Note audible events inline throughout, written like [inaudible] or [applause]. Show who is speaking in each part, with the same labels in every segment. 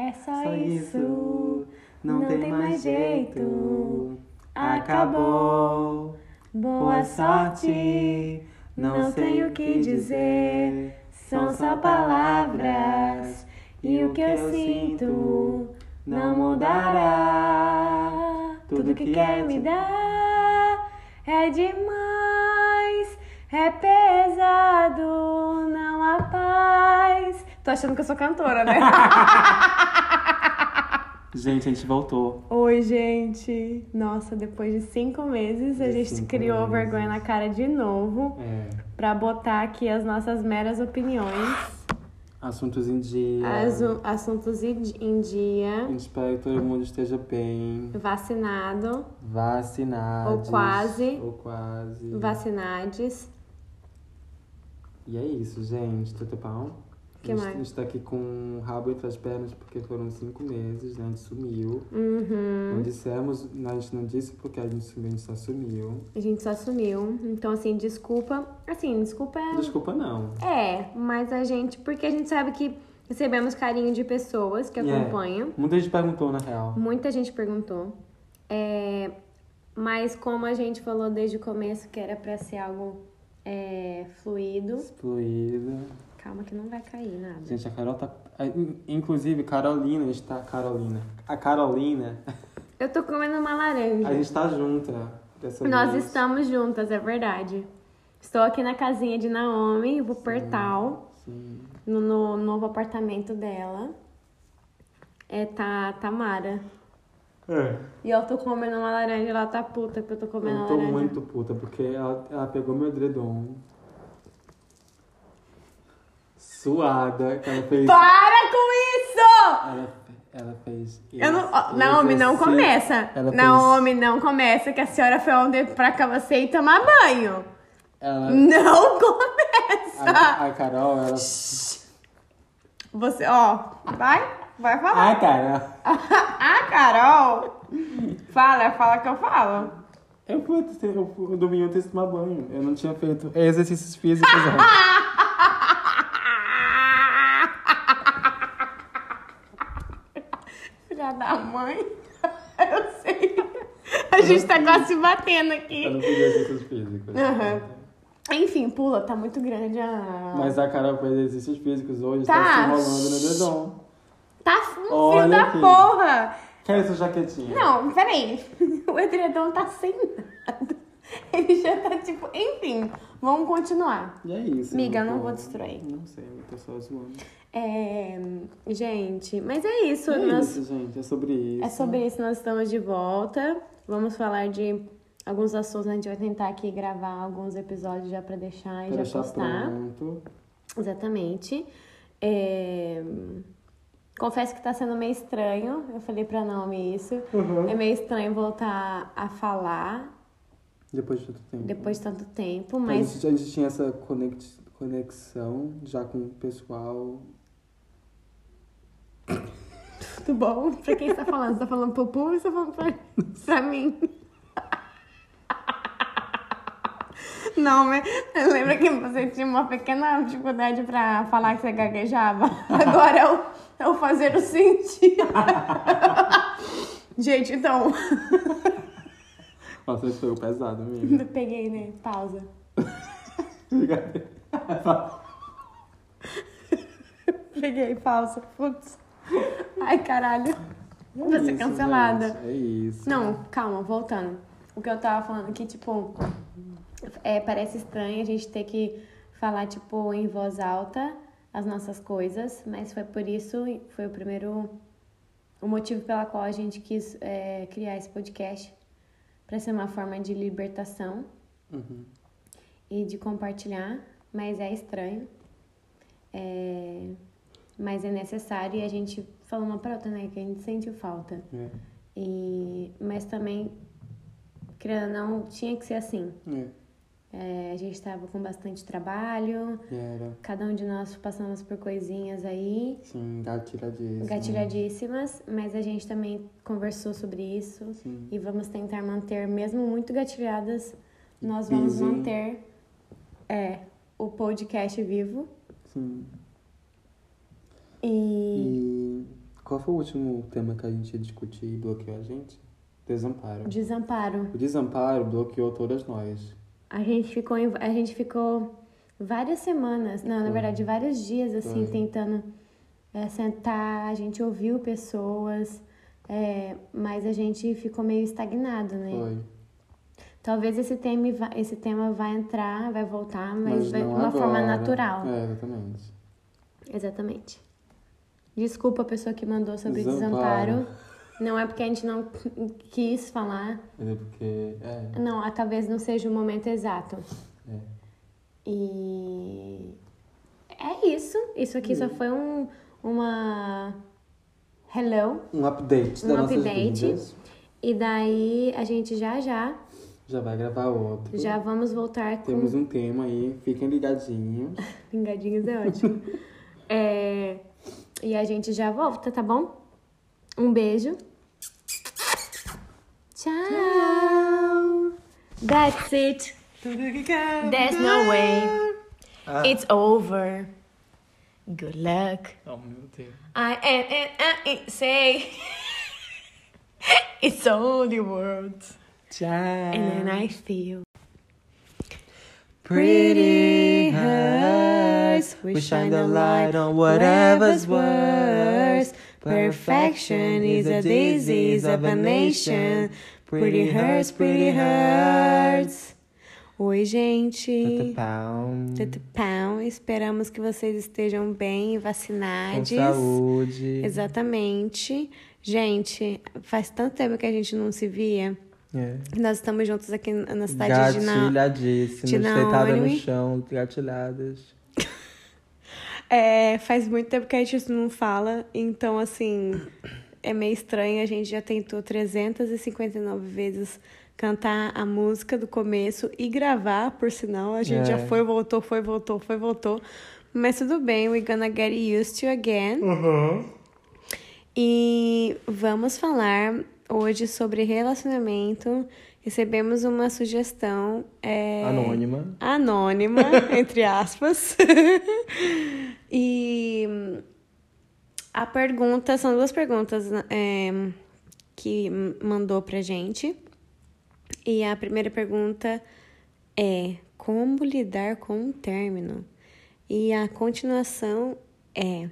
Speaker 1: É só,
Speaker 2: Só
Speaker 1: isso.
Speaker 2: isso, não, tem, mais jeito.
Speaker 1: Acabou.
Speaker 2: Acabou.
Speaker 1: Boa sorte. Não sei o que dizer. São só palavras. E o que eu sinto não mudará. Tudo que quer me dar é demais. É pesado, não há paz. Tô achando que eu sou cantora, né? [laughs]
Speaker 2: Gente, a gente voltou.
Speaker 1: Oi, gente. Nossa, depois de cinco meses, a
Speaker 2: De
Speaker 1: gente
Speaker 2: cinco
Speaker 1: criou
Speaker 2: meses.
Speaker 1: vergonha na cara de novo
Speaker 2: É.
Speaker 1: pra botar aqui as nossas meras opiniões,
Speaker 2: Assuntos em dia.
Speaker 1: asu- assuntos em di- em
Speaker 2: A
Speaker 1: dia,
Speaker 2: gente espera que todo mundo esteja bem.
Speaker 1: vacinado,
Speaker 2: Vacinado.
Speaker 1: Ou quase.
Speaker 2: Ou quase.
Speaker 1: vacinades.
Speaker 2: E é isso, gente. Tudo bom?
Speaker 1: Que
Speaker 2: a, gente,
Speaker 1: mais?
Speaker 2: a gente tá aqui com o rabo entre as pernas porque foram cinco meses, né? A gente sumiu.
Speaker 1: Uhum.
Speaker 2: Não dissemos, a gente não disse porque a gente sumiu, a gente só sumiu.
Speaker 1: A gente só sumiu. Então, assim, desculpa. Assim, desculpa é.
Speaker 2: Desculpa, não.
Speaker 1: É, mas a gente. Porque a gente sabe que recebemos carinho de pessoas que
Speaker 2: É.
Speaker 1: acompanham.
Speaker 2: Muita gente perguntou, na real.
Speaker 1: Muita gente perguntou. É, mas como a gente falou desde o começo que era pra ser algo é, fluido.
Speaker 2: Fluida.
Speaker 1: Calma que não vai cair nada.
Speaker 2: Gente, a Carol tá. Inclusive, Carolina está. Carolina. A Carolina. [laughs]
Speaker 1: Eu tô comendo uma laranja.
Speaker 2: A gente tá junta. Dessa
Speaker 1: Nós
Speaker 2: vez.
Speaker 1: estamos juntas, é verdade. Estou aqui na casinha de Naomi, vou portal,
Speaker 2: Sim.
Speaker 1: no, no novo apartamento dela. É tá Tamara.
Speaker 2: É.
Speaker 1: E eu tô comendo uma laranja, ela tá puta que eu tô comendo
Speaker 2: Eu tô
Speaker 1: laranja.
Speaker 2: muito puta, porque ela, ela pegou meu edredom. Suada, que ela fez.
Speaker 1: Para com isso!
Speaker 2: Ela, ela fez.
Speaker 1: Eu não, ó, Naomi, não
Speaker 2: exercício.
Speaker 1: começa.
Speaker 2: Ela fez-
Speaker 1: Naomi, não começa, que a senhora foi ontem pra cá você ir tomar banho.
Speaker 2: Ela,
Speaker 1: Não [laughs] começa!
Speaker 2: a, a Carol, ela.
Speaker 1: Você, ó, vai, vai falar.
Speaker 2: Ah, [laughs]
Speaker 1: A Carol, fala, fala que eu falo.
Speaker 2: eu fui, eu fui domingo eu tomar banho. Eu não tinha feito exercícios físicos antes. [laughs]
Speaker 1: Filha da mãe. [laughs] Eu sei. A gente tá quase se batendo
Speaker 2: Eu
Speaker 1: aqui.
Speaker 2: não fiz exercícios físicos.
Speaker 1: Aham. Enfim, pula, tá muito grande a.
Speaker 2: Mas a Carol fez exercícios físicos hoje,
Speaker 1: Tá.
Speaker 2: tá, se enrolando no edredom.
Speaker 1: Tá um fio
Speaker 2: Olha
Speaker 1: da
Speaker 2: aqui.
Speaker 1: porra!
Speaker 2: Quer essa jaquetinha?
Speaker 1: Não, peraí. [laughs] O edredom tá sem nada. [laughs] Ele já tá tipo. Enfim, vamos continuar.
Speaker 2: E é isso.
Speaker 1: Miga, eu não
Speaker 2: tô-
Speaker 1: vou destruir.
Speaker 2: Não sei, eu tô só zoando.
Speaker 1: É. Gente, mas é isso.
Speaker 2: É
Speaker 1: nós-
Speaker 2: isso, gente. É sobre isso.
Speaker 1: É sobre isso, nós estamos de volta. Vamos falar de alguns assuntos. A gente vai tentar aqui gravar alguns episódios já pra deixar e
Speaker 2: Pra
Speaker 1: já
Speaker 2: deixar
Speaker 1: postar.
Speaker 2: pronto.
Speaker 1: Exatamente. É, Confesso que tá sendo meio estranho. Eu falei pra Naomi isso.
Speaker 2: Uhum.
Speaker 1: É meio estranho voltar a falar
Speaker 2: Depois de tanto tempo.
Speaker 1: depois de tanto tempo,
Speaker 2: A
Speaker 1: mas
Speaker 2: gente, a gente tinha essa conex- conexão já com o pessoal.
Speaker 1: tudo bom. Pra quem você tá falando? Você tá falando pro público ou você tá falando pra, pra mim? Não, mas lembra que você tinha uma pequena dificuldade pra falar que você gaguejava? Agora é o, é o fazer o sentido. Gente, então.
Speaker 2: Nossa, esse foi o pesado, amiga. [laughs]
Speaker 1: Peguei, né? Pausa. [laughs] Peguei, pausa. Putz. Ai, caralho. Vou ser
Speaker 2: Isso,
Speaker 1: cancelada.
Speaker 2: gente, É isso.
Speaker 1: Não, calma, voltando. O que eu tava falando aqui, tipo, é, parece estranho a gente ter que falar, tipo, em voz alta as nossas coisas, mas foi por isso, foi o primeiro, o motivo pela qual a gente quis é, criar esse podcast, para ser uma forma de libertação
Speaker 2: Uhum.
Speaker 1: e de compartilhar, mas é estranho. É, mas é necessário e a gente falou uma pra outra, né? Que a gente sentiu falta.
Speaker 2: É.
Speaker 1: E, mas também, querendo ou não, tinha que ser assim.
Speaker 2: É.
Speaker 1: É, a gente estava com bastante trabalho,
Speaker 2: Era.
Speaker 1: cada um de nós passamos por coisinhas aí,
Speaker 2: Sim, gatilhadíssimo.
Speaker 1: gatilhadíssimas, mas a gente também conversou sobre isso
Speaker 2: Sim.
Speaker 1: e vamos tentar manter, mesmo muito gatilhadas, nós vamos manter é, o podcast vivo.
Speaker 2: Sim.
Speaker 1: E
Speaker 2: E qual foi o último tema que a gente discutiu e bloqueou a gente? Desamparo.
Speaker 1: Desamparo.
Speaker 2: O desamparo bloqueou todas nós.
Speaker 1: A gente ficou, a gente ficou várias semanas, não, na verdade, vários dias assim,
Speaker 2: Foi.
Speaker 1: tentando é, sentar, a gente ouviu pessoas, é, mas a gente ficou meio estagnado, né?
Speaker 2: Foi.
Speaker 1: Talvez esse tema, esse tema vai entrar, vai voltar, mas, vai de uma forma
Speaker 2: agora.
Speaker 1: natural.
Speaker 2: É, exatamente.
Speaker 1: Exatamente. Desculpa a pessoa que mandou sobre
Speaker 2: Desamparo.
Speaker 1: desamparo. Não é porque a gente não quis falar.
Speaker 2: Mas é porque. É.
Speaker 1: Não, talvez não seja o momento exato.
Speaker 2: é.
Speaker 1: E é isso. Isso aqui
Speaker 2: Hum.
Speaker 1: só foi um, uma hello.
Speaker 2: Um update
Speaker 1: Um update. E daí a gente já já
Speaker 2: Já vai gravar outro.
Speaker 1: já vamos voltar com
Speaker 2: Temos um tema aí, fiquem ligadinhos. [laughs]
Speaker 1: pingadinhos é ótimo. [laughs] É, e a gente já volta, tá bom? Um beijo. Tchau. That's it. There's no way.
Speaker 2: Ah.
Speaker 1: It's over. Good luck.
Speaker 2: Oh, meu Deus.
Speaker 1: I and, and, and say [laughs] it's only words.
Speaker 2: Tchau.
Speaker 1: And then I feel
Speaker 2: Pretty hurts. We shine the light on whatever's worse. Perfection is a disease of a nation. Pretty hurts, pretty hurts.
Speaker 1: Oi, gente.
Speaker 2: Pau.
Speaker 1: Tudo pão. Esperamos que vocês estejam bem e
Speaker 2: Com
Speaker 1: vacinados.
Speaker 2: saúde.
Speaker 1: Exatamente. Gente, faz tanto tempo que a gente não se via.
Speaker 2: É.
Speaker 1: Nós estamos juntos aqui na cidade de Na...
Speaker 2: Gatilhadíssimas,
Speaker 1: de
Speaker 2: no chão, gatilhadas.
Speaker 1: É, faz muito tempo que a gente não fala, então assim, é meio estranho. A gente já tentou 359 vezes cantar a música do começo e gravar, por sinal. A gente
Speaker 2: É.
Speaker 1: já foi, voltou, foi, voltou, foi, voltou. Mas tudo bem, we're gonna get used to again. E vamos falar hoje sobre relacionamento. Recebemos uma sugestão. é,
Speaker 2: Anônima.
Speaker 1: anônima, [laughs] entre aspas. [laughs] e a pergunta, são duas perguntas é, que mandou pra gente. E a primeira pergunta é: como lidar com um término? E a continuação é: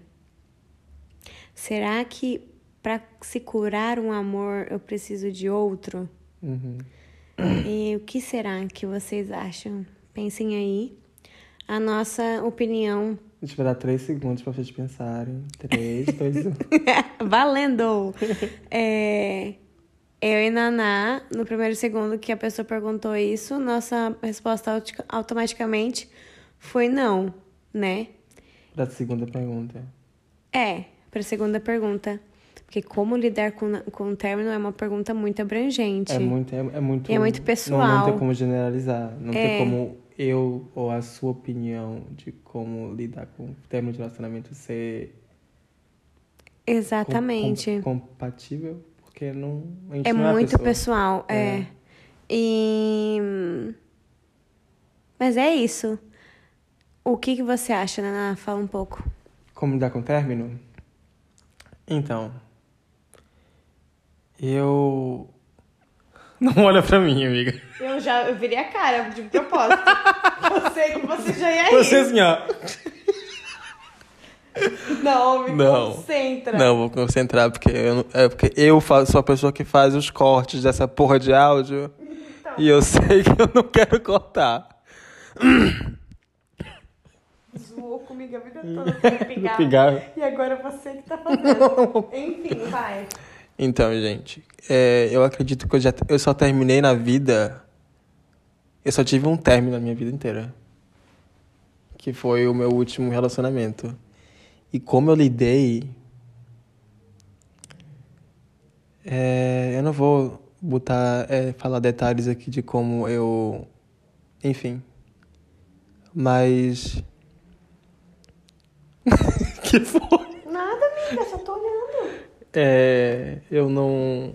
Speaker 1: será que para se curar um amor eu preciso de outro?
Speaker 2: Uhum.
Speaker 1: E o que será que vocês acham? Pensem aí. A nossa opinião.
Speaker 2: A gente vai dar três segundos pra vocês pensarem. Três, dois, um. [laughs]
Speaker 1: Valendo! É, eu e Naná, no primeiro segundo que a pessoa perguntou isso, nossa resposta automaticamente foi não, né?
Speaker 2: Da segunda pergunta.
Speaker 1: É, para a segunda pergunta. Porque como lidar com, com o término é uma pergunta muito abrangente.
Speaker 2: É muito, é, é muito.
Speaker 1: E é muito
Speaker 2: Não, não
Speaker 1: pessoal.
Speaker 2: tem como generalizar. Não
Speaker 1: É.
Speaker 2: tem como eu ou a sua opinião de como lidar com o término de relacionamento ser com-
Speaker 1: Exatamente.
Speaker 2: com- compatível, porque não. A gente
Speaker 1: É
Speaker 2: não a
Speaker 1: muito
Speaker 2: pessoa.
Speaker 1: pessoal, é.
Speaker 2: É.
Speaker 1: E. Mas é isso. O que, que você acha, Naná? Fala um pouco.
Speaker 2: Como lidar com o término? Então. Eu. [laughs] Não olha pra mim, amiga.
Speaker 1: Eu já eu virei a cara de propósito. eu sei que você já ia
Speaker 2: Você assim, ó.
Speaker 1: Não, me
Speaker 2: Não.
Speaker 1: concentra.
Speaker 2: Não, vou concentrar, porque eu, é porque eu faço, sou a pessoa que faz os cortes dessa porra de áudio. E eu sei que eu não quero cortar.
Speaker 1: Zoou comigo a vida toda. [laughs] Você pigar.
Speaker 2: Pigarro.
Speaker 1: E agora você que tá [laughs] fazendo. Enfim, vai.
Speaker 2: Então, gente, é, eu acredito que eu já eu só terminei na vida. Eu só tive um término na minha vida inteira. Que foi o meu último relacionamento. E como eu lidei. é, eu não vou botar. é, falar detalhes aqui de como eu. Enfim. Mas. [laughs] que foi?
Speaker 1: Nada, amiga, só.
Speaker 2: É, eu não.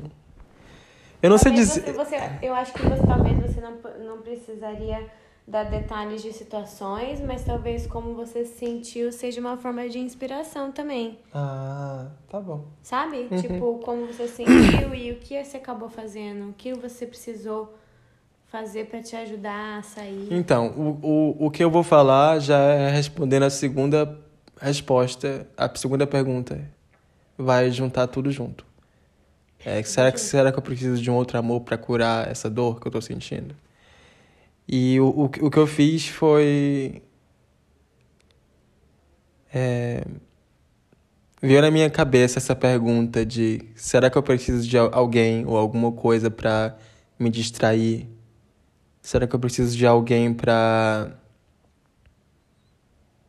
Speaker 2: Eu não sei
Speaker 1: Talvez
Speaker 2: dizer.
Speaker 1: Você, você- eu acho que você, talvez você não, não precisaria dar detalhes de situações, mas talvez como você se sentiu seja uma forma de inspiração também.
Speaker 2: Ah, tá bom.
Speaker 1: Sabe?
Speaker 2: Uhum.
Speaker 1: Tipo, como você sentiu e o que você acabou fazendo, o que você precisou fazer pra te ajudar a sair.
Speaker 2: Então, o, o, o que eu vou falar já é respondendo a segunda resposta, a segunda pergunta. Vai juntar tudo junto. É, será, que, será que eu preciso de um outro amor pra curar essa dor que eu tô sentindo? E o, o, o que eu fiz foi. É, veio na minha cabeça essa pergunta de será que eu preciso de al- alguém ou alguma coisa pra me distrair? Será que eu preciso de alguém pra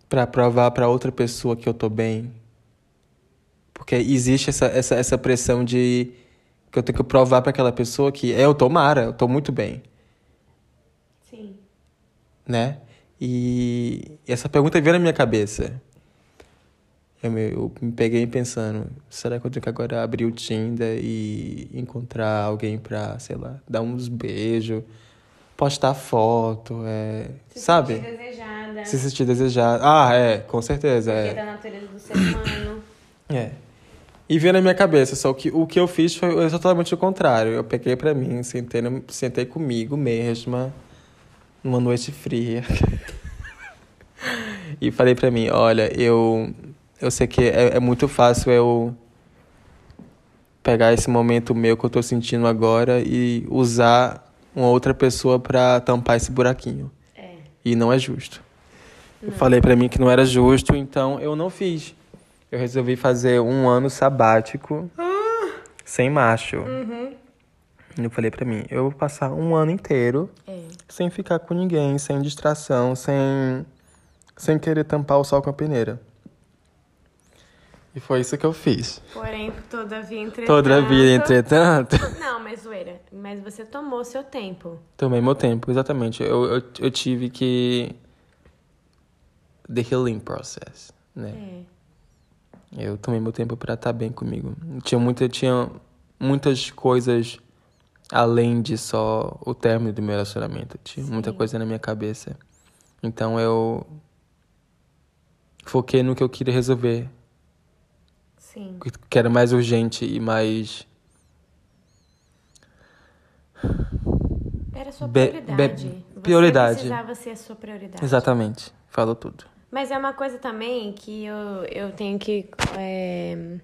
Speaker 2: para provar pra outra pessoa que eu tô bem? Porque existe essa, essa, essa pressão de que eu tenho que provar pra aquela pessoa que eu tô mara, eu tô muito bem,
Speaker 1: Sim.
Speaker 2: né? E essa pergunta veio na minha cabeça. Eu me, eu me peguei pensando, será que eu tenho que agora abrir o Tinder e encontrar alguém pra, sei lá, dar uns beijos, postar foto, é,
Speaker 1: Se
Speaker 2: sabe?
Speaker 1: sentir desejada.
Speaker 2: Se sentir desejado. Ah, é, com certeza.
Speaker 1: Porque
Speaker 2: É.
Speaker 1: da natureza do ser humano.
Speaker 2: é. E veio na minha cabeça, só que o que eu fiz foi totalmente o contrário. Eu peguei pra mim, sentei, sentei comigo mesma, numa noite fria. [laughs] e falei pra mim, olha, eu, eu sei que é, é muito fácil eu pegar esse momento meu que eu tô sentindo agora e usar uma outra pessoa pra tampar esse buraquinho.
Speaker 1: É.
Speaker 2: E não é justo. Eu falei pra mim que não era justo, então eu não fiz. Eu resolvi fazer um ano sabático sem macho. Eu falei pra mim, eu vou passar um ano inteiro
Speaker 1: É.
Speaker 2: sem ficar com ninguém, sem distração, sem sem querer tampar o sol com a peneira. E foi isso que eu fiz.
Speaker 1: Porém, todavia, entretanto...
Speaker 2: Toda a vida, entretanto, [laughs]
Speaker 1: Não, mas zoeira. Mas você tomou seu tempo.
Speaker 2: tomei meu tempo, exatamente. Eu, eu, eu tive que the healing process, né?
Speaker 1: É.
Speaker 2: Eu tomei meu tempo pra estar bem comigo. Tinha, muita, tinha muitas coisas além de só o término do meu relacionamento. Tinha muita
Speaker 1: Sim.
Speaker 2: coisa na minha cabeça. Então eu foquei no que eu queria resolver,
Speaker 1: Sim.
Speaker 2: que era mais urgente e mais
Speaker 1: Era sua
Speaker 2: Be-
Speaker 1: prioridade.
Speaker 2: be-
Speaker 1: Você
Speaker 2: prioridade.
Speaker 1: precisava ser a sua prioridade.
Speaker 2: exatamente. Falou tudo.
Speaker 1: Mas é uma coisa também que eu, eu tenho que é,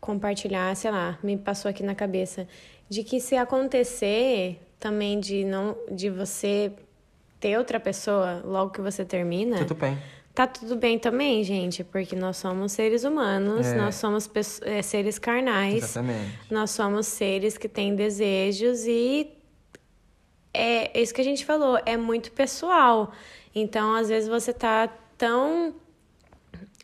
Speaker 1: compartilhar, sei lá, me passou aqui na cabeça, de que se acontecer também de não de você ter outra pessoa logo que você termina,
Speaker 2: Tudo bem.
Speaker 1: tá tudo bem também, gente, porque nós somos seres humanos,
Speaker 2: É.
Speaker 1: nós somos é, seres carnais.
Speaker 2: Exatamente.
Speaker 1: Nós somos seres que têm desejos e é isso que a gente falou, é muito pessoal. Então, às vezes você tá tão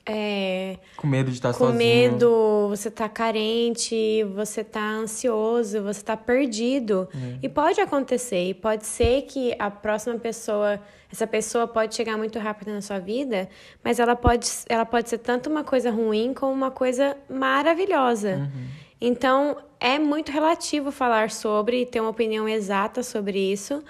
Speaker 1: é,
Speaker 2: Com medo de estar
Speaker 1: com
Speaker 2: sozinho.
Speaker 1: medo, você tá carente, você tá ansioso, você tá perdido.
Speaker 2: É.
Speaker 1: E pode acontecer, e pode ser que a próxima pessoa, essa pessoa pode chegar muito rápido na sua vida, mas ela pode, ela pode ser tanto uma coisa ruim como uma coisa maravilhosa.
Speaker 2: Uhum.
Speaker 1: Então, é muito relativo falar sobre e ter uma opinião exata sobre isso,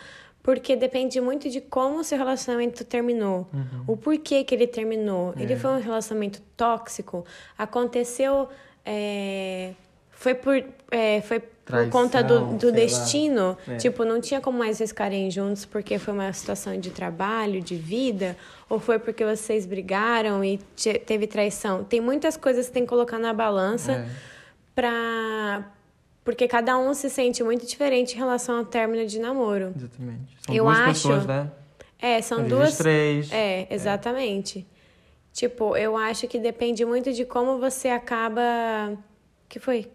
Speaker 1: porque depende muito de como o seu relacionamento terminou,
Speaker 2: Uhum.
Speaker 1: o porquê que ele terminou.
Speaker 2: É.
Speaker 1: Ele foi um relacionamento tóxico? Aconteceu. é, foi por, é, foi por
Speaker 2: Traição,
Speaker 1: conta do, do destino?
Speaker 2: É.
Speaker 1: Tipo, não tinha como mais vocês ficarem juntos porque foi uma situação de trabalho, de vida? Ou foi porque vocês brigaram e te- teve traição? Tem muitas coisas que tem que colocar na balança
Speaker 2: É.
Speaker 1: pra. Porque cada um se sente muito diferente em relação ao término de namoro.
Speaker 2: Exatamente. São
Speaker 1: Eu
Speaker 2: duas
Speaker 1: acho-
Speaker 2: pessoas, né?
Speaker 1: É, são
Speaker 2: Às
Speaker 1: duas.
Speaker 2: três.
Speaker 1: É, exatamente. Tipo, eu acho que depende muito de como você acaba. que foi?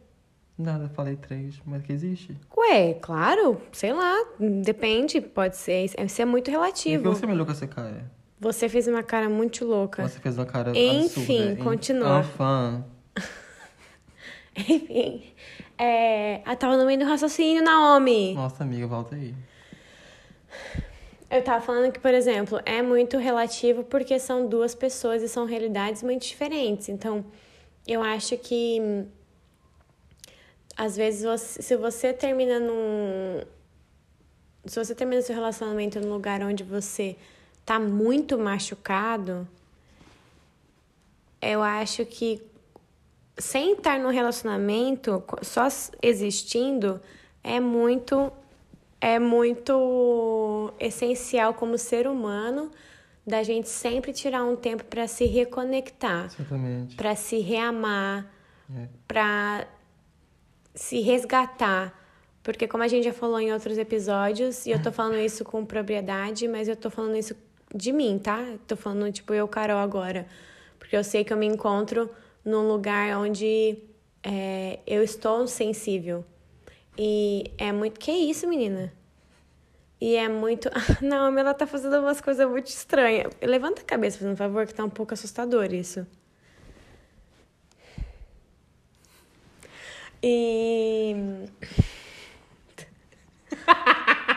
Speaker 2: Nada, falei três, mas que existe.
Speaker 1: Ué, claro, sei lá, depende, pode ser. Isso é muito
Speaker 2: E que
Speaker 1: relativo.
Speaker 2: você me olhou com essa cara?
Speaker 1: Você fez uma cara muito louca.
Speaker 2: Você fez uma cara
Speaker 1: Enfim,
Speaker 2: absurda.
Speaker 1: continua.
Speaker 2: Fã. [laughs]
Speaker 1: Enfim. É... Ah, tava no meio do raciocínio, Naomi.
Speaker 2: Nossa, amiga, volta aí.
Speaker 1: Eu tava falando que, por exemplo, é muito relativo porque são duas pessoas e são realidades muito diferentes. Então, eu acho que às vezes você- se você termina num se você termina seu relacionamento num lugar onde você tá muito machucado, eu acho que sem estar no relacionamento, só existindo, é muito é muito essencial como ser humano da gente sempre tirar um tempo para se reconectar, para se reamar, é. para se resgatar. Porque como a gente já falou em outros episódios, e eu tô falando isso com propriedade, mas eu tô falando isso de mim, tá? Tô falando tipo eu, Carol, agora. Porque eu sei que eu me encontro num lugar onde é, eu estou sensível. E é muito. Que isso, menina? E é muito. [laughs] Não, ela tá fazendo umas coisas muito estranhas. Levanta a cabeça, por favor, que tá um pouco assustador isso. E. [laughs]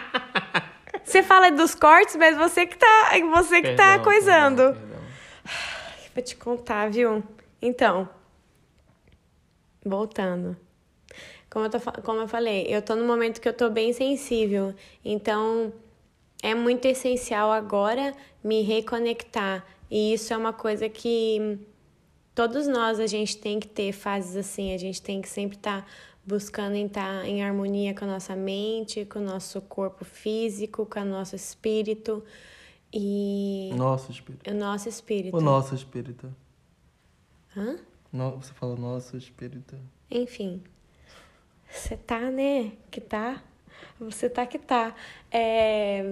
Speaker 1: Você fala dos cortes, mas você que tá, você que perdão, tá coisando. Perdão, perdão. Vou te contar, viu? Então, voltando. Como eu, tô, como eu falei, eu tô num momento que eu tô bem sensível. Então, é muito essencial agora me reconectar. E isso é uma coisa que todos nós a gente tem que ter fases assim. A gente tem que sempre estar tá buscando estar em harmonia com a nossa mente, com o nosso corpo físico, com o nosso espírito. E.
Speaker 2: Nosso espírito.
Speaker 1: O nosso espírito.
Speaker 2: O nosso espírito.
Speaker 1: Hã?
Speaker 2: No, você fala nosso espírito.
Speaker 1: Enfim. Você tá, né? Que tá. Você tá que tá. É...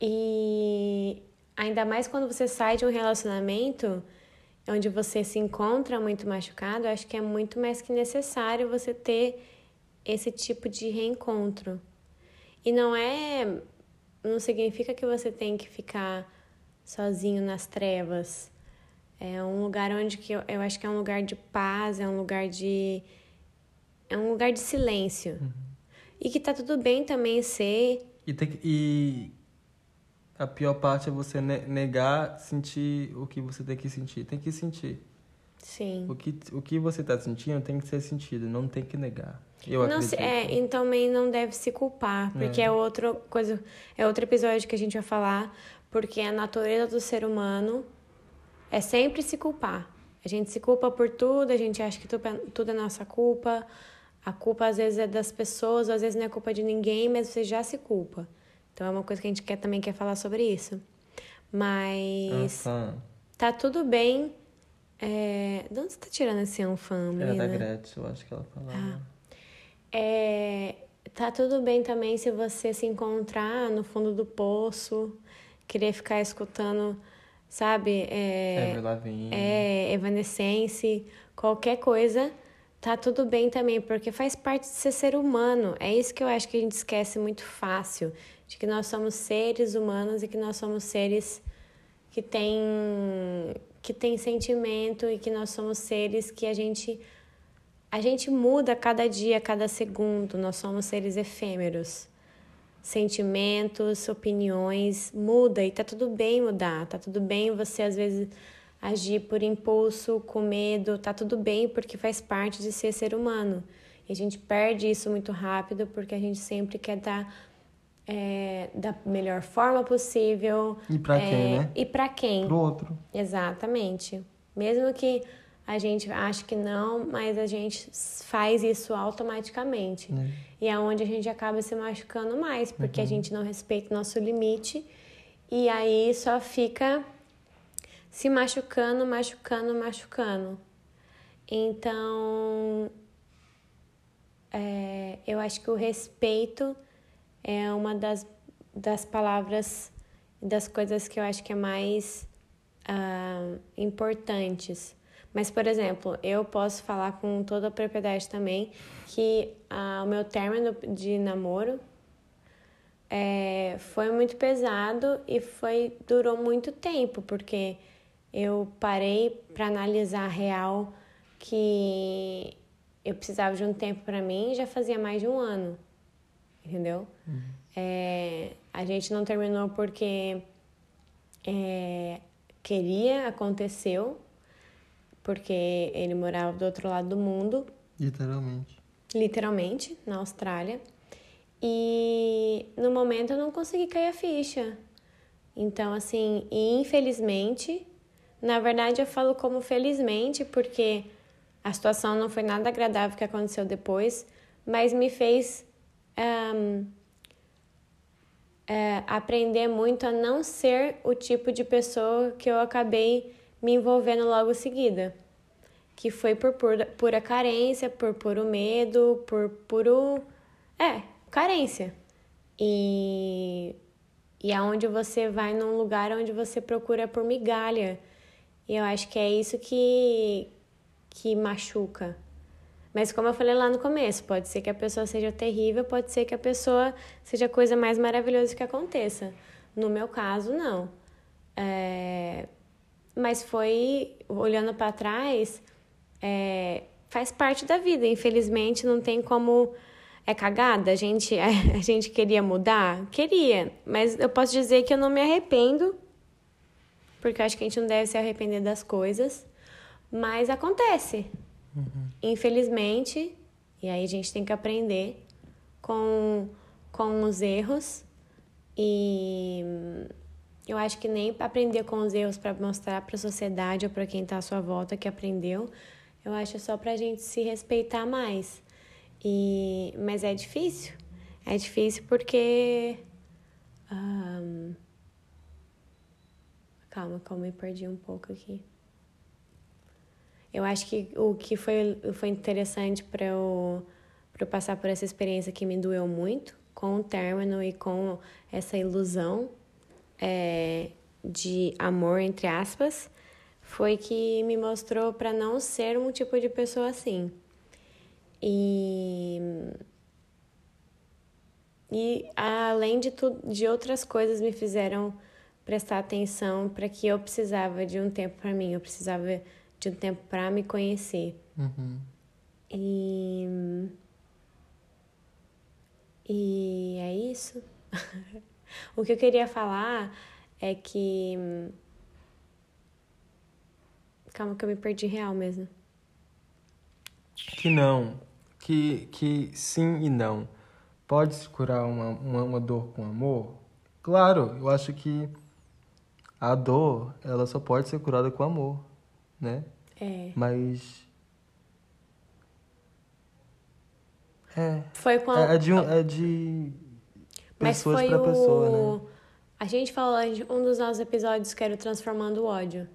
Speaker 1: E ainda mais quando você sai de um relacionamento onde você se encontra muito machucado, acho que é muito mais que necessário você ter esse tipo de reencontro. E não é. Não significa que você tem que ficar sozinho nas trevas. É um lugar onde que eu, eu acho que é um lugar de paz, é um lugar de é um lugar de silêncio. Uhum. E que tá tudo bem também ser.
Speaker 2: E, tem, e a pior parte é você negar sentir o que você tem que sentir. Tem que sentir.
Speaker 1: Sim.
Speaker 2: O que, o que você tá sentindo tem que ser sentido, não tem que negar. Eu
Speaker 1: não
Speaker 2: acredito.
Speaker 1: Se, é, e também não deve se culpar, porque é. é outra coisa, é outro episódio que a gente vai falar, porque a natureza do ser humano é sempre se culpar. A gente se culpa por tudo, a gente acha que tudo é, é nossa culpa. A culpa às vezes é das pessoas, às vezes não é culpa de ninguém, mas você já se culpa. Então é uma coisa que a gente quer, também quer falar sobre isso. Mas
Speaker 2: ah,
Speaker 1: tá tudo bem. É... De onde você tá tirando esse anfã, menina?
Speaker 2: Era da Gretchen, eu acho que ela falava. Ah.
Speaker 1: É... Tá tudo bem também se você se encontrar no fundo do poço, querer ficar escutando sabe?
Speaker 2: É,
Speaker 1: é Evanescence, qualquer coisa, tá tudo bem também, porque faz parte de ser ser humano. É isso que eu acho que a gente esquece muito fácil, de que nós somos seres humanos e que nós somos seres que têm que tem sentimento e que nós somos seres que a gente a gente muda cada dia, cada segundo, nós somos seres efêmeros sentimentos, opiniões, muda e tá tudo bem mudar, tá tudo bem você às vezes agir por impulso, com medo, tá tudo bem porque faz parte de ser ser humano. E a gente perde isso muito rápido porque a gente sempre quer dar é, da melhor forma possível.
Speaker 2: E para
Speaker 1: é,
Speaker 2: quem, né?
Speaker 1: E para quem?
Speaker 2: Pro outro.
Speaker 1: Exatamente. Mesmo que a gente acha que não, mas a gente faz isso automaticamente. É. E é onde a gente acaba se machucando mais, porque uhum. a gente não respeita o nosso limite e aí só fica se machucando, machucando, machucando. Então, é, eu acho que o respeito é uma das, das palavras, das coisas que eu acho que é mais uh, importantes mas, por exemplo, eu posso falar com toda a propriedade também que ah, o meu término de namoro é, foi muito pesado e foi durou muito tempo, porque eu parei para analisar a real que eu precisava de um tempo para mim já fazia mais de um ano, entendeu? Uhum. É, a gente não terminou porque é, queria, aconteceu, porque ele morava do outro lado do mundo.
Speaker 2: Literalmente.
Speaker 1: Literalmente, na Austrália. E no momento eu não consegui cair a ficha. Então, assim, infelizmente, na verdade eu falo como felizmente, porque a situação não foi nada agradável que aconteceu depois, mas me fez um, é, aprender muito a não ser o tipo de pessoa que eu acabei me envolvendo logo em seguida. Que foi por pura, pura carência, por puro medo, por puro. É, carência. E, e aonde você vai num lugar onde você procura por migalha. E eu acho que é isso que, que machuca. Mas como eu falei lá no começo, pode ser que a pessoa seja terrível, pode ser que a pessoa seja a coisa mais maravilhosa que aconteça. No meu caso, não. É... Mas foi, olhando para trás, é... faz parte da vida. Infelizmente, não tem como. É cagada? A gente, [laughs] a gente queria mudar? Queria. Mas eu posso dizer que eu não me arrependo, porque eu acho que a gente não deve se arrepender das coisas. Mas acontece. Uhum. Infelizmente, e aí a gente tem que aprender com, com os erros e eu acho que nem aprender com os erros para mostrar para a sociedade ou para quem está à sua volta que aprendeu, eu acho só para a gente se respeitar mais. E, mas é difícil. É difícil porque. Um, calma, calma, me perdi um pouco aqui. Eu acho que o que foi, foi interessante para eu, eu passar por essa experiência que me doeu muito, com o término e com essa ilusão é, de amor, entre aspas, foi que me mostrou para não ser um tipo de pessoa assim. E, e além de, tu, de outras coisas, me fizeram prestar atenção para que eu precisava de um tempo para mim, eu precisava de um tempo para me conhecer. Uhum. E. E é isso. [laughs] o que eu queria falar é que. Calma que eu me perdi real mesmo.
Speaker 2: Que não. Que, que sim e não. Pode se curar uma, uma, uma dor com amor? Claro, eu acho que a dor, ela só pode ser curada com amor né?
Speaker 1: É.
Speaker 2: Mas. É.
Speaker 1: Foi com
Speaker 2: a... é, de, é de pessoas para pessoa, né?
Speaker 1: A gente falou, um dos nossos episódios que era o Transformando o Ódio.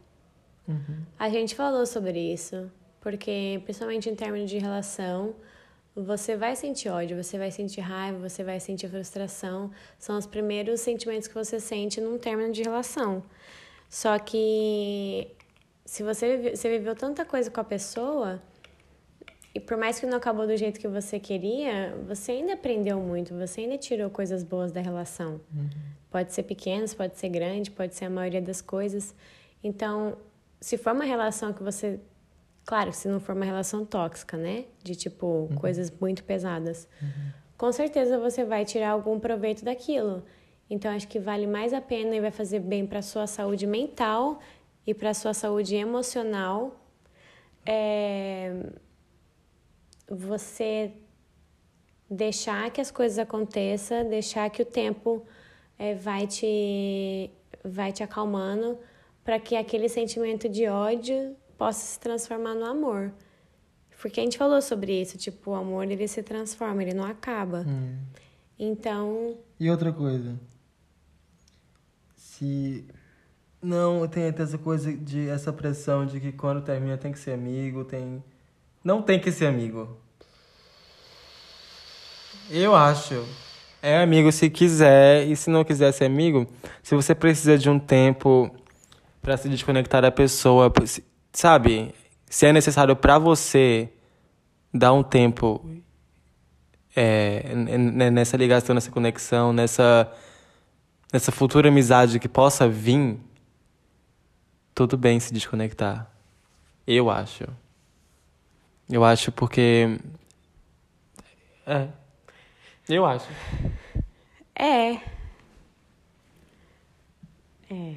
Speaker 1: Uhum. A gente falou sobre isso, porque, principalmente em termos de relação, você vai sentir ódio, você vai sentir raiva, você vai sentir frustração. São os primeiros sentimentos que você sente num término de relação. Só que se você, você viveu tanta coisa com a pessoa, e por mais que não acabou do jeito que você queria, você ainda aprendeu muito, você ainda tirou coisas boas da relação. Uhum. Pode ser pequenas, pode ser grande, pode ser a maioria das coisas. Então, se for uma relação que você. Claro, se não for uma relação tóxica, né? De tipo, uhum. coisas muito pesadas. Uhum. Com certeza você vai tirar algum proveito daquilo. Então, acho que vale mais a pena e vai fazer bem para sua saúde mental e para sua saúde emocional, é, você deixar que as coisas aconteçam, deixar que o tempo é, vai te vai te acalmando para que aquele sentimento de ódio possa se transformar no amor. Porque a gente falou sobre isso, tipo, o amor ele se transforma, ele não acaba. Hum. Então.
Speaker 2: E outra coisa. Se não, tem essa coisa de essa pressão de que quando termina tem que ser amigo, tem. Não tem que ser amigo. Eu acho. É amigo se quiser, e se não quiser ser amigo, se você precisa de um tempo para se desconectar da pessoa, sabe? Se é necessário para você dar um tempo é, nessa ligação, nessa conexão, nessa, nessa futura amizade que possa vir tudo bem se desconectar. Eu acho. Eu acho porque. É. Eu acho.
Speaker 1: É. É.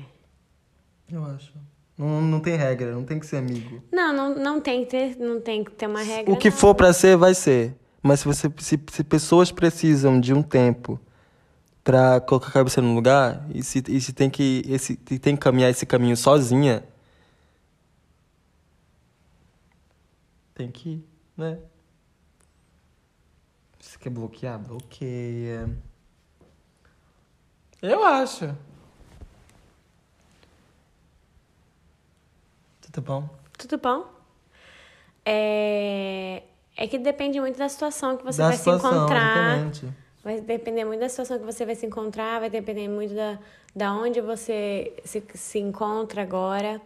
Speaker 2: Eu acho. Não, não tem regra, não tem que ser amigo.
Speaker 1: Não, não, não tem que ter, não tem que ter uma regra.
Speaker 2: O que
Speaker 1: não.
Speaker 2: for para ser, vai ser. Mas se, você, se, se pessoas precisam de um tempo para colocar a cabeça no lugar e se, e se tem que esse tem que caminhar esse caminho sozinha tem que ir, né? Quer bloquear? Bloqueia. Eu acho. Tudo bom?
Speaker 1: Tudo bom? É, é que depende muito da situação que você
Speaker 2: da
Speaker 1: vai
Speaker 2: situação,
Speaker 1: se encontrar.
Speaker 2: Exatamente.
Speaker 1: Vai depender muito da situação que você vai se encontrar, vai depender muito da, da onde você se, se encontra agora.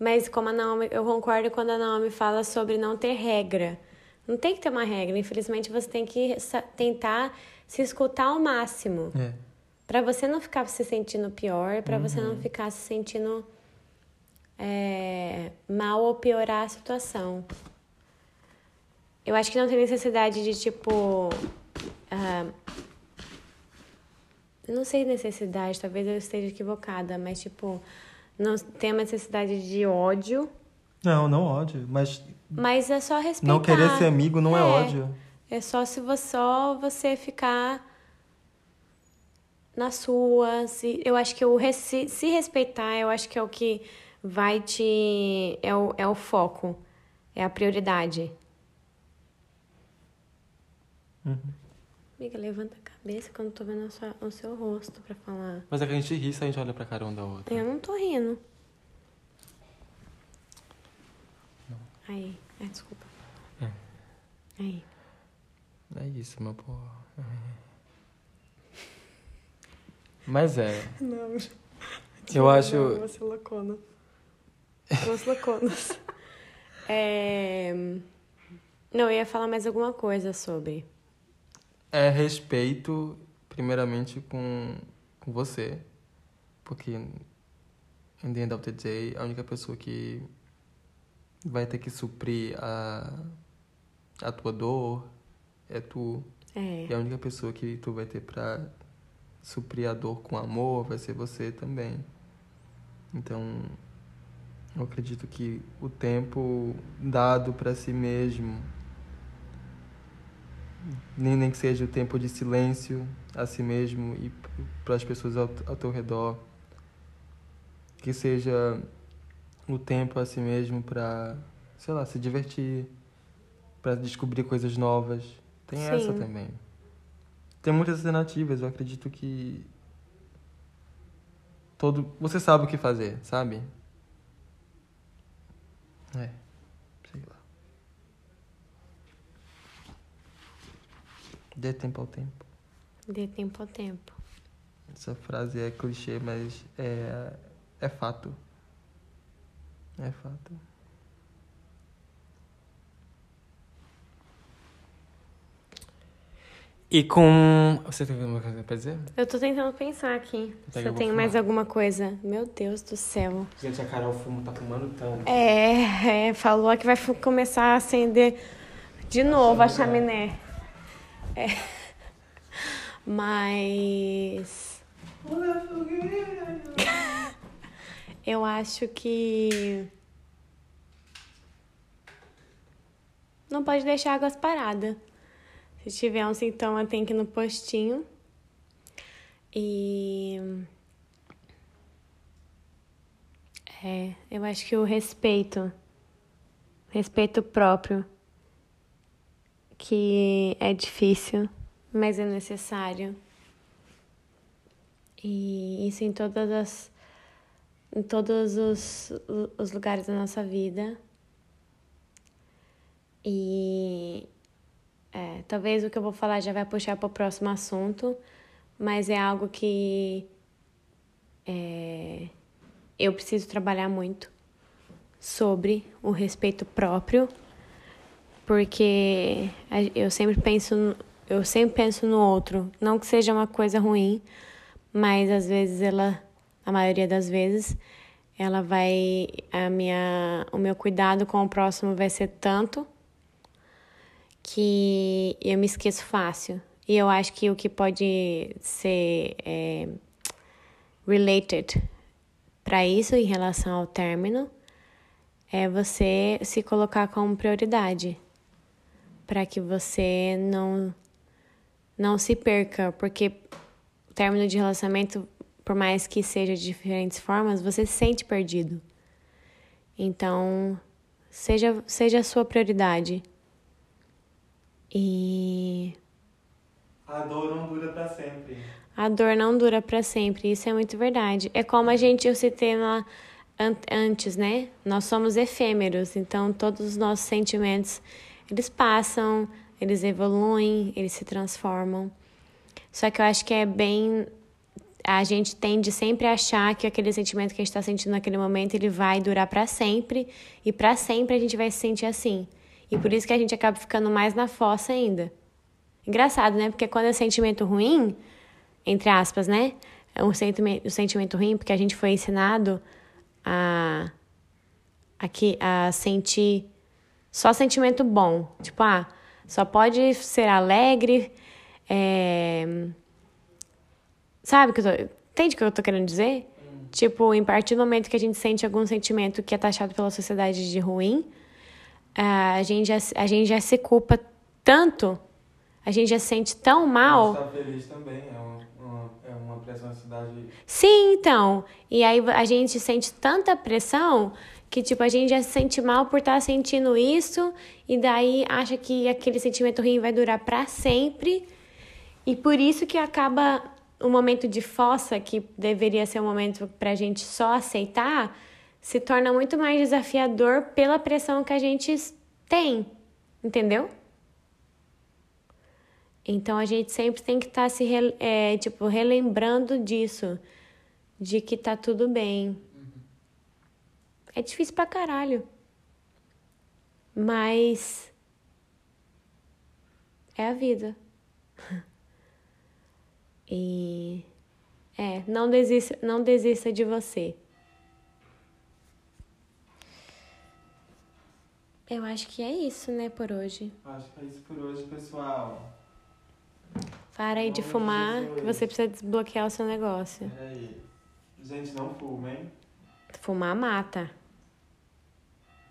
Speaker 1: Mas como a Naomi, eu concordo quando a Naomi fala sobre não ter regra. Não tem que ter uma regra. Infelizmente, você tem que tentar se escutar ao máximo.
Speaker 2: É.
Speaker 1: Pra você não ficar se sentindo pior, pra você não ficar se sentindo é, mal ou piorar a situação. Eu acho que não tem necessidade de, tipo. eu não sei necessidade, talvez eu esteja equivocada, mas, tipo, não tem uma necessidade de ódio,
Speaker 2: Não, não ódio, mas
Speaker 1: mas é só respeitar.
Speaker 2: não querer ser amigo não é,
Speaker 1: É.
Speaker 2: ódio.
Speaker 1: É só se você, só você ficar na sua. Se, eu acho que o se, se respeitar, eu acho que é o que vai te. É o, é o foco. É a prioridade.
Speaker 2: Uhum.
Speaker 1: Amiga, levanta a cabeça quando eu tô vendo sua- o seu rosto pra falar.
Speaker 2: Mas é que a gente ri se a gente olha pra cara um da outra.
Speaker 1: Eu não tô rindo. Aí. Ai, desculpa.
Speaker 2: É.
Speaker 1: Aí.
Speaker 2: É isso, meu porra. Mas é.
Speaker 1: Não. [laughs]
Speaker 2: Eu acho.
Speaker 1: Você loucona. Duas louconas. [laughs] é... Não, eu ia falar mais alguma coisa sobre.
Speaker 2: É respeito, primeiramente, com, com você. Porque, in the end of the day, a única pessoa que vai ter que suprir a, a tua dor é tu.
Speaker 1: É.
Speaker 2: E a única pessoa que tu vai ter pra suprir a dor com amor vai ser você também. Então, eu acredito que o tempo dado pra si mesmo, nem, nem que seja o tempo de silêncio a si mesmo e para as pessoas ao, ao teu redor, que seja o tempo a si mesmo pra, sei lá, se divertir, pra descobrir coisas novas. Tem
Speaker 1: Sim.
Speaker 2: essa também. Tem muitas alternativas, eu acredito que todo, você sabe o que fazer, sabe? É. Sei lá. Dê tempo ao tempo.
Speaker 1: De tempo ao tempo.
Speaker 2: Essa frase é clichê, mas é, é fato. É fato. E com. Você tem alguma coisa pra dizer?
Speaker 1: Eu tô tentando pensar aqui.
Speaker 2: Pega,
Speaker 1: se
Speaker 2: eu
Speaker 1: tenho mais alguma coisa. Meu Deus do céu.
Speaker 2: Gente, a Carol fumo, tá fumando tanto.
Speaker 1: É, é, falou que vai começar a acender de novo a chaminé. É. [laughs] Mas. Eu acho que. Não pode deixar águas paradas. Se tiver um sintoma, tem que ir no postinho. E. É, eu acho que o respeito, respeito próprio, que é difícil, mas é necessário. E isso em todas as em todos os, os lugares da nossa vida. E é, talvez o que eu vou falar já vai puxar para o próximo assunto, mas é algo que é, eu preciso trabalhar muito sobre o respeito próprio, porque eu sempre penso, eu sempre penso no outro, não que seja uma coisa ruim, mas às vezes ela, a maioria das vezes, ela vai a minha, o meu cuidado com o próximo vai ser tanto que eu me esqueço fácil. E eu acho que o que pode ser é, related para isso em relação ao término é você se colocar como prioridade para que você não não se perca, porque o término de relacionamento, por mais que seja de diferentes formas, você se sente perdido. Então, Seja, seja a sua prioridade. E.
Speaker 2: A dor não dura para sempre.
Speaker 1: A dor não dura para sempre, isso é muito verdade. É como a gente, eu citei lá antes, né? Nós somos efêmeros, então todos os nossos sentimentos, eles passam, eles evoluem, eles se transformam. Só que eu acho que é bem a gente tende sempre a achar que aquele sentimento que a gente está sentindo naquele momento ele vai durar para sempre e para sempre a gente vai se sentir assim. E por isso que a gente acaba ficando mais na fossa ainda. Engraçado, né? Porque quando é sentimento ruim, entre aspas, né? É um sentimento, um sentimento ruim porque a gente foi ensinado a, a, a sentir só sentimento bom. Tipo, ah, só pode ser alegre, é, Sabe o que eu tô... Entende o que eu tô querendo dizer? Hum. Tipo, em partir do momento que a gente sente algum sentimento que é taxado pela sociedade de ruim, a gente já, a gente já se culpa tanto, a gente já se sente tão mal.
Speaker 2: Mas tá feliz também, é uma, uma, é uma pressão na cidade.
Speaker 1: Sim, então. E aí a gente sente tanta pressão que, tipo, a gente já se sente mal por estar tá sentindo isso, e daí acha que aquele sentimento ruim vai durar para sempre. E por isso que acaba o momento de fossa, que deveria ser um momento para a gente só aceitar, se torna muito mais desafiador pela pressão que a gente tem, entendeu? Então a gente sempre tem que estar tá se é, tipo relembrando disso, de que tá tudo bem. É difícil pra caralho. Mas é a vida. [laughs] E é, não desista, não desista de você. Eu acho que é isso, né, por hoje.
Speaker 2: Acho que é isso por hoje, pessoal.
Speaker 1: Para aí de fumar, que você precisa desbloquear o seu negócio.
Speaker 2: Peraí. Gente, não fumem.
Speaker 1: Fumar mata.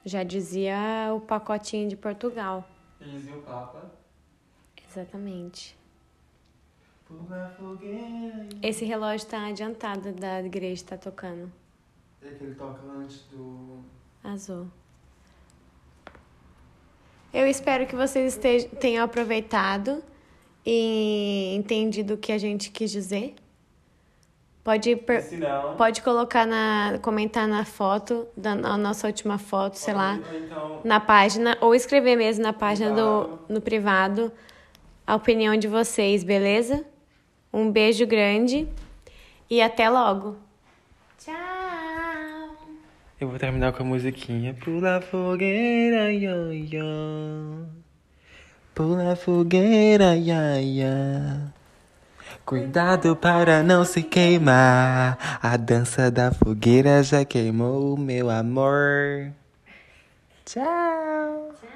Speaker 1: Já dizia o pacotinho de Portugal.
Speaker 2: Dizia o Papa.
Speaker 1: Exatamente. Esse relógio tá adiantado da igreja, tá tocando.
Speaker 2: É que ele toca antes do.
Speaker 1: Azul. Eu espero que vocês estejam, tenham aproveitado e entendido o que a gente quis dizer. Pode, per... pode colocar na. comentar na foto, da na nossa última foto, sei lá, então, na página, ou escrever mesmo na página privado. do no privado a opinião de vocês, beleza? Um beijo grande e até logo. Tchau!
Speaker 2: Eu vou terminar com a musiquinha. Pula fogueira, yo, yo. Pula fogueira, ya, ya. Cuidado para não se queimar. A dança da fogueira já queimou o meu amor. Tchau. Tchau.